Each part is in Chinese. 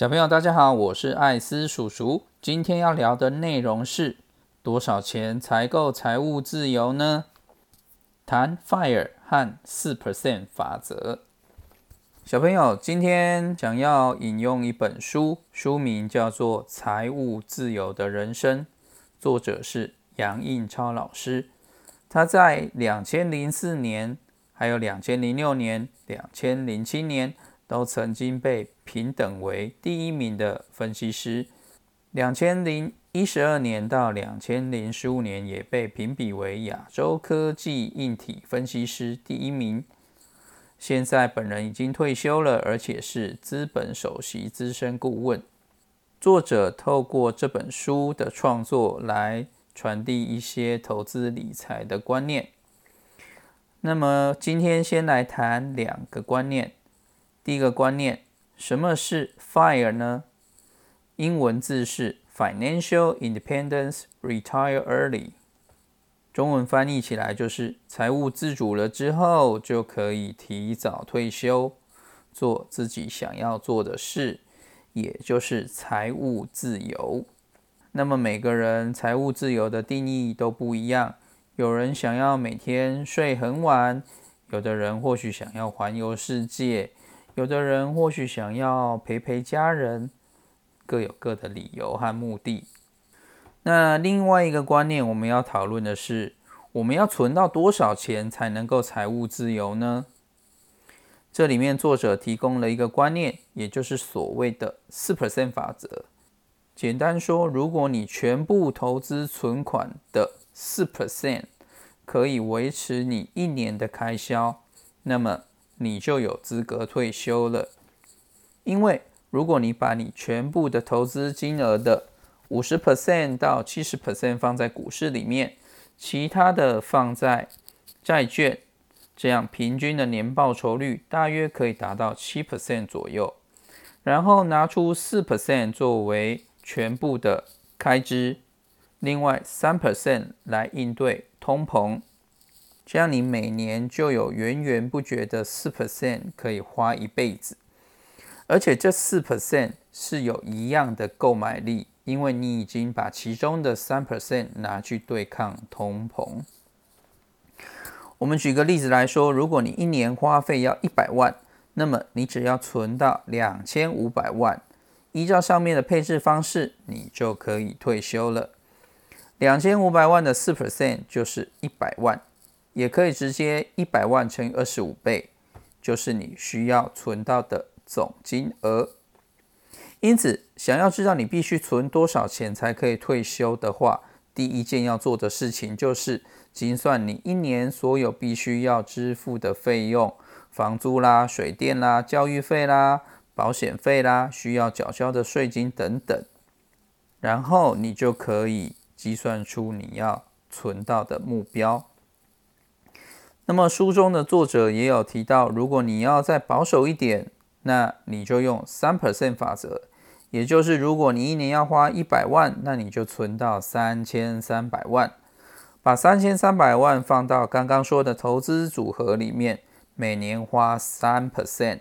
小朋友，大家好，我是艾斯叔叔。今天要聊的内容是多少钱才够财务自由呢？谈 FIRE 和四 percent 法则。小朋友，今天想要引用一本书，书名叫做《财务自由的人生》，作者是杨应超老师。他在两千零四年、还有两千零六年、两千零七年。都曾经被平等为第一名的分析师，两千零一十二年到两千零十五年也被评比为亚洲科技硬体分析师第一名。现在本人已经退休了，而且是资本首席资深顾问。作者透过这本书的创作来传递一些投资理财的观念。那么今天先来谈两个观念。第一个观念，什么是 FIRE 呢？英文字是 Financial Independence Retire Early，中文翻译起来就是财务自主了之后就可以提早退休，做自己想要做的事，也就是财务自由。那么每个人财务自由的定义都不一样，有人想要每天睡很晚，有的人或许想要环游世界。有的人或许想要陪陪家人，各有各的理由和目的。那另外一个观念，我们要讨论的是，我们要存到多少钱才能够财务自由呢？这里面作者提供了一个观念，也就是所谓的四 percent 法则。简单说，如果你全部投资存款的四 percent 可以维持你一年的开销，那么你就有资格退休了，因为如果你把你全部的投资金额的五十 percent 到七十 percent 放在股市里面，其他的放在债券，这样平均的年报酬率大约可以达到七 percent 左右，然后拿出四 percent 作为全部的开支，另外三 percent 来应对通膨。这样你每年就有源源不绝的四 percent 可以花一辈子，而且这四 percent 是有一样的购买力，因为你已经把其中的三 percent 拿去对抗通膨。我们举个例子来说，如果你一年花费要一百万，那么你只要存到两千五百万，依照上面的配置方式，你就可以退休了。两千五百万的四 percent 就是一百万。也可以直接一百万乘以二十五倍，就是你需要存到的总金额。因此，想要知道你必须存多少钱才可以退休的话，第一件要做的事情就是精算你一年所有必须要支付的费用，房租啦、水电啦、教育费啦、保险费啦、需要缴交的税金等等，然后你就可以计算出你要存到的目标。那么书中的作者也有提到，如果你要再保守一点，那你就用三 percent 法则，也就是如果你一年要花一百万，那你就存到三千三百万，把三千三百万放到刚刚说的投资组合里面，每年花三 percent，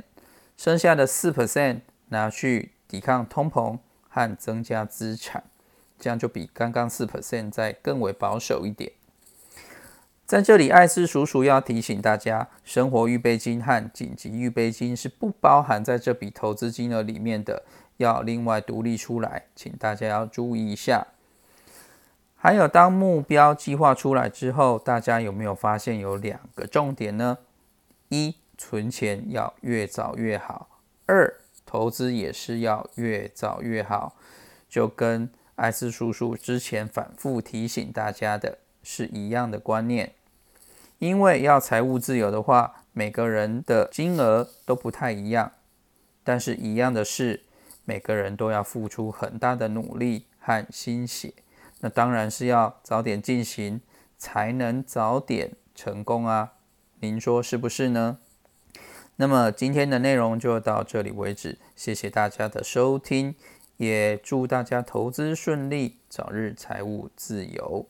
剩下的四 percent 拿去抵抗通膨和增加资产，这样就比刚刚四 percent 再更为保守一点。在这里，艾斯叔叔要提醒大家，生活预备金和紧急预备金是不包含在这笔投资金额里面的，要另外独立出来，请大家要注意一下。还有，当目标计划出来之后，大家有没有发现有两个重点呢？一，存钱要越早越好；二，投资也是要越早越好。就跟艾斯叔叔之前反复提醒大家的是一样的观念。因为要财务自由的话，每个人的金额都不太一样，但是一样的是，每个人都要付出很大的努力和心血。那当然是要早点进行，才能早点成功啊！您说是不是呢？那么今天的内容就到这里为止，谢谢大家的收听，也祝大家投资顺利，早日财务自由。